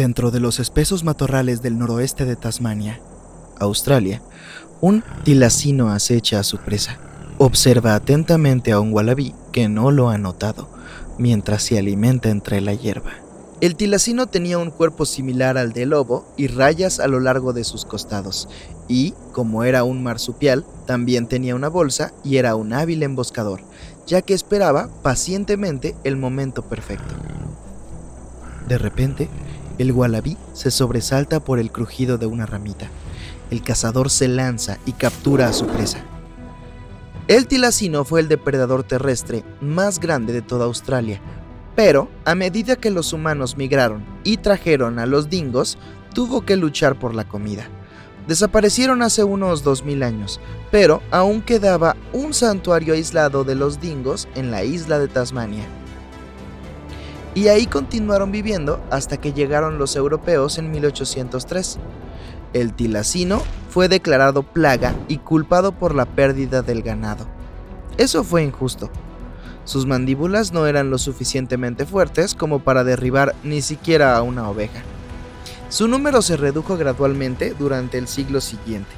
Dentro de los espesos matorrales del noroeste de Tasmania, Australia, un tilacino acecha a su presa. Observa atentamente a un wallaby que no lo ha notado mientras se alimenta entre la hierba. El tilacino tenía un cuerpo similar al del lobo y rayas a lo largo de sus costados, y, como era un marsupial, también tenía una bolsa y era un hábil emboscador, ya que esperaba pacientemente el momento perfecto. De repente, el wallaby se sobresalta por el crujido de una ramita. El cazador se lanza y captura a su presa. El tilacino fue el depredador terrestre más grande de toda Australia, pero a medida que los humanos migraron y trajeron a los dingos, tuvo que luchar por la comida. Desaparecieron hace unos 2000 años, pero aún quedaba un santuario aislado de los dingos en la isla de Tasmania y ahí continuaron viviendo hasta que llegaron los europeos en 1803. El tilacino fue declarado plaga y culpado por la pérdida del ganado. Eso fue injusto. Sus mandíbulas no eran lo suficientemente fuertes como para derribar ni siquiera a una oveja. Su número se redujo gradualmente durante el siglo siguiente,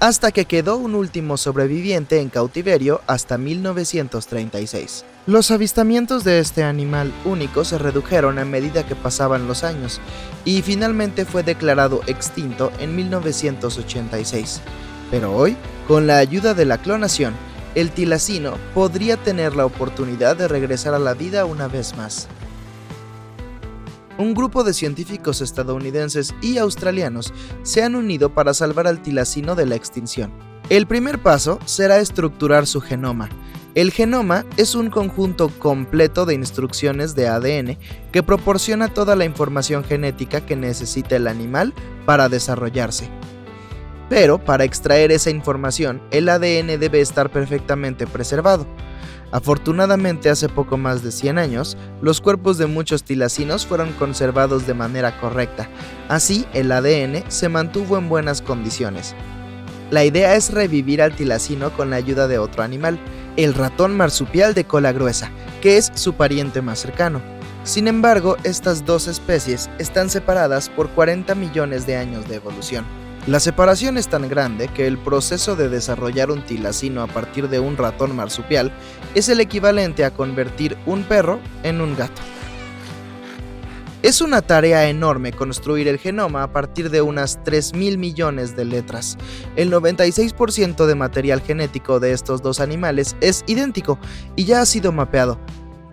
hasta que quedó un último sobreviviente en cautiverio hasta 1936. Los avistamientos de este animal único se redujeron a medida que pasaban los años y finalmente fue declarado extinto en 1986. Pero hoy, con la ayuda de la clonación, el tilacino podría tener la oportunidad de regresar a la vida una vez más. Un grupo de científicos estadounidenses y australianos se han unido para salvar al tilacino de la extinción. El primer paso será estructurar su genoma, el genoma es un conjunto completo de instrucciones de ADN que proporciona toda la información genética que necesita el animal para desarrollarse. Pero para extraer esa información, el ADN debe estar perfectamente preservado. Afortunadamente, hace poco más de 100 años, los cuerpos de muchos tilacinos fueron conservados de manera correcta. Así, el ADN se mantuvo en buenas condiciones. La idea es revivir al tilacino con la ayuda de otro animal, el ratón marsupial de cola gruesa, que es su pariente más cercano. Sin embargo, estas dos especies están separadas por 40 millones de años de evolución. La separación es tan grande que el proceso de desarrollar un tilacino a partir de un ratón marsupial es el equivalente a convertir un perro en un gato. Es una tarea enorme construir el genoma a partir de unas 3.000 millones de letras. El 96% de material genético de estos dos animales es idéntico y ya ha sido mapeado,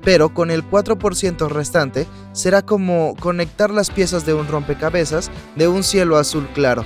pero con el 4% restante será como conectar las piezas de un rompecabezas de un cielo azul claro.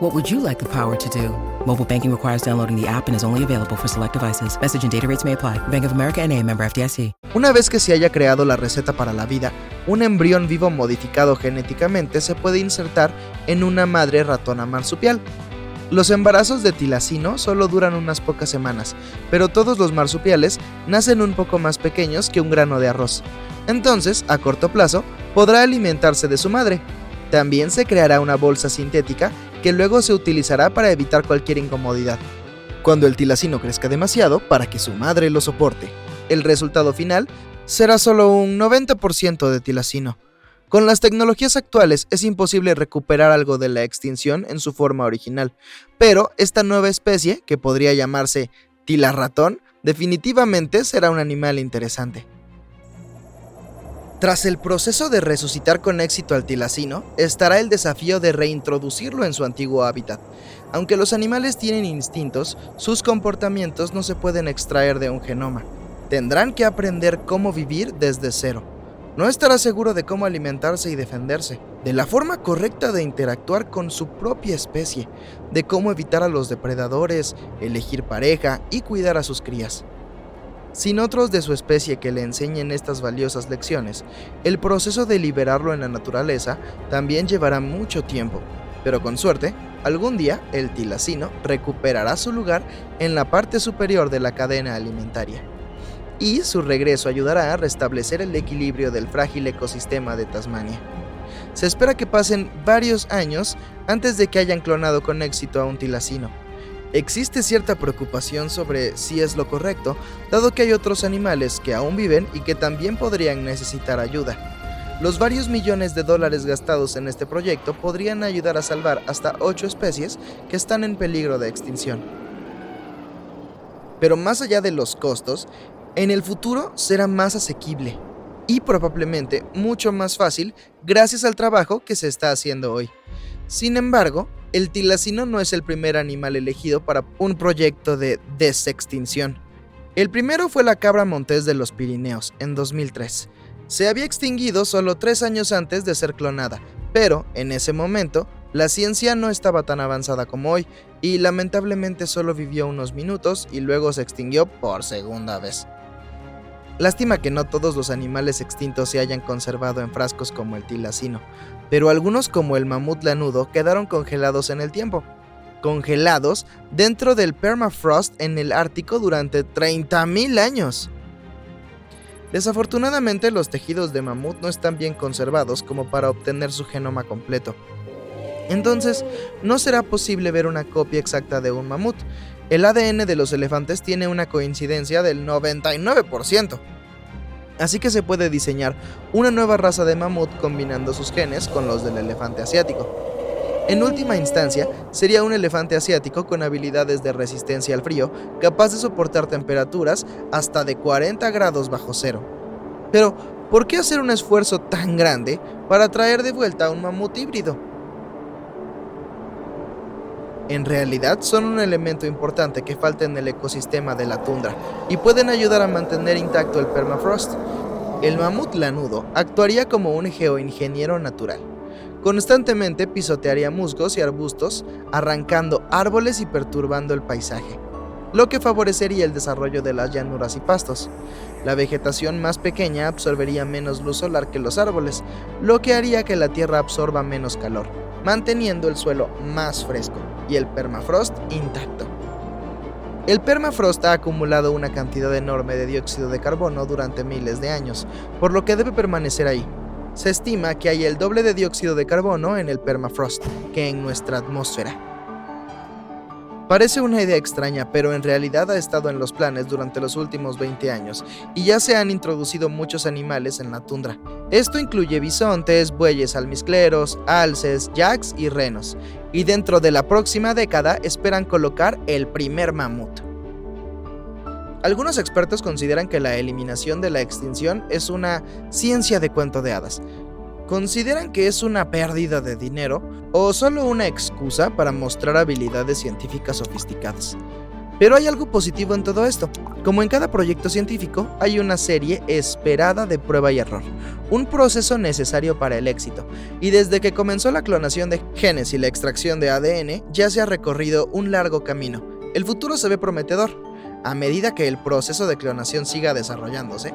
What would you like the power to do? Mobile banking requires downloading the app and is only available for select devices. Message and data rates may apply. Bank of America NA, member FDIC. Una vez que se haya creado la receta para la vida, un embrión vivo modificado genéticamente se puede insertar en una madre ratona marsupial. Los embarazos de tilacino solo duran unas pocas semanas, pero todos los marsupiales nacen un poco más pequeños que un grano de arroz. Entonces, a corto plazo, podrá alimentarse de su madre. También se creará una bolsa sintética que luego se utilizará para evitar cualquier incomodidad. Cuando el tilacino crezca demasiado para que su madre lo soporte, el resultado final será solo un 90% de tilacino. Con las tecnologías actuales es imposible recuperar algo de la extinción en su forma original, pero esta nueva especie, que podría llamarse tilarratón, definitivamente será un animal interesante. Tras el proceso de resucitar con éxito al tilacino, estará el desafío de reintroducirlo en su antiguo hábitat. Aunque los animales tienen instintos, sus comportamientos no se pueden extraer de un genoma. Tendrán que aprender cómo vivir desde cero. No estará seguro de cómo alimentarse y defenderse, de la forma correcta de interactuar con su propia especie, de cómo evitar a los depredadores, elegir pareja y cuidar a sus crías. Sin otros de su especie que le enseñen estas valiosas lecciones, el proceso de liberarlo en la naturaleza también llevará mucho tiempo, pero con suerte, algún día el tilacino recuperará su lugar en la parte superior de la cadena alimentaria. Y su regreso ayudará a restablecer el equilibrio del frágil ecosistema de Tasmania. Se espera que pasen varios años antes de que hayan clonado con éxito a un tilacino Existe cierta preocupación sobre si es lo correcto, dado que hay otros animales que aún viven y que también podrían necesitar ayuda. Los varios millones de dólares gastados en este proyecto podrían ayudar a salvar hasta 8 especies que están en peligro de extinción. Pero más allá de los costos, en el futuro será más asequible y probablemente mucho más fácil gracias al trabajo que se está haciendo hoy. Sin embargo, el tilacino no es el primer animal elegido para un proyecto de desextinción. El primero fue la cabra montés de los Pirineos, en 2003. Se había extinguido solo tres años antes de ser clonada, pero en ese momento la ciencia no estaba tan avanzada como hoy y lamentablemente solo vivió unos minutos y luego se extinguió por segunda vez. Lástima que no todos los animales extintos se hayan conservado en frascos como el tilacino, pero algunos como el mamut lanudo quedaron congelados en el tiempo. Congelados dentro del permafrost en el Ártico durante 30.000 años. Desafortunadamente los tejidos de mamut no están bien conservados como para obtener su genoma completo. Entonces, no será posible ver una copia exacta de un mamut, el ADN de los elefantes tiene una coincidencia del 99%. Así que se puede diseñar una nueva raza de mamut combinando sus genes con los del elefante asiático. En última instancia, sería un elefante asiático con habilidades de resistencia al frío, capaz de soportar temperaturas hasta de 40 grados bajo cero. Pero, ¿por qué hacer un esfuerzo tan grande para traer de vuelta a un mamut híbrido? En realidad son un elemento importante que falta en el ecosistema de la tundra y pueden ayudar a mantener intacto el permafrost. El mamut lanudo actuaría como un geoingeniero natural. Constantemente pisotearía musgos y arbustos, arrancando árboles y perturbando el paisaje, lo que favorecería el desarrollo de las llanuras y pastos. La vegetación más pequeña absorbería menos luz solar que los árboles, lo que haría que la tierra absorba menos calor manteniendo el suelo más fresco y el permafrost intacto. El permafrost ha acumulado una cantidad enorme de dióxido de carbono durante miles de años, por lo que debe permanecer ahí. Se estima que hay el doble de dióxido de carbono en el permafrost que en nuestra atmósfera. Parece una idea extraña, pero en realidad ha estado en los planes durante los últimos 20 años y ya se han introducido muchos animales en la tundra. Esto incluye bisontes, bueyes almizcleros, alces, yaks y renos, y dentro de la próxima década esperan colocar el primer mamut. Algunos expertos consideran que la eliminación de la extinción es una ciencia de cuento de hadas, ¿Consideran que es una pérdida de dinero o solo una excusa para mostrar habilidades científicas sofisticadas? Pero hay algo positivo en todo esto. Como en cada proyecto científico, hay una serie esperada de prueba y error, un proceso necesario para el éxito. Y desde que comenzó la clonación de genes y la extracción de ADN, ya se ha recorrido un largo camino. El futuro se ve prometedor. A medida que el proceso de clonación siga desarrollándose,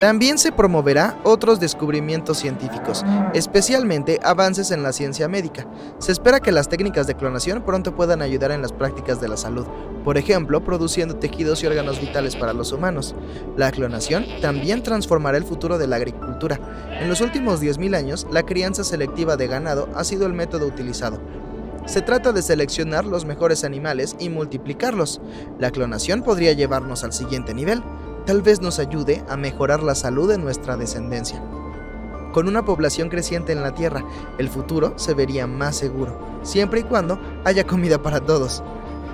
También se promoverá otros descubrimientos científicos, especialmente avances en la ciencia médica. Se espera que las técnicas de clonación pronto puedan ayudar en las prácticas de la salud, por ejemplo, produciendo tejidos y órganos vitales para los humanos. La clonación también transformará el futuro de la agricultura. En los últimos 10.000 años, la crianza selectiva de ganado ha sido el método utilizado. Se trata de seleccionar los mejores animales y multiplicarlos. La clonación podría llevarnos al siguiente nivel tal vez nos ayude a mejorar la salud de nuestra descendencia. Con una población creciente en la Tierra, el futuro se vería más seguro, siempre y cuando haya comida para todos.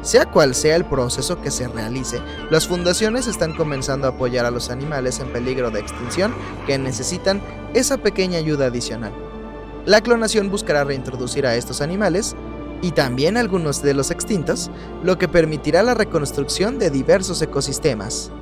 Sea cual sea el proceso que se realice, las fundaciones están comenzando a apoyar a los animales en peligro de extinción que necesitan esa pequeña ayuda adicional. La clonación buscará reintroducir a estos animales y también algunos de los extintos, lo que permitirá la reconstrucción de diversos ecosistemas.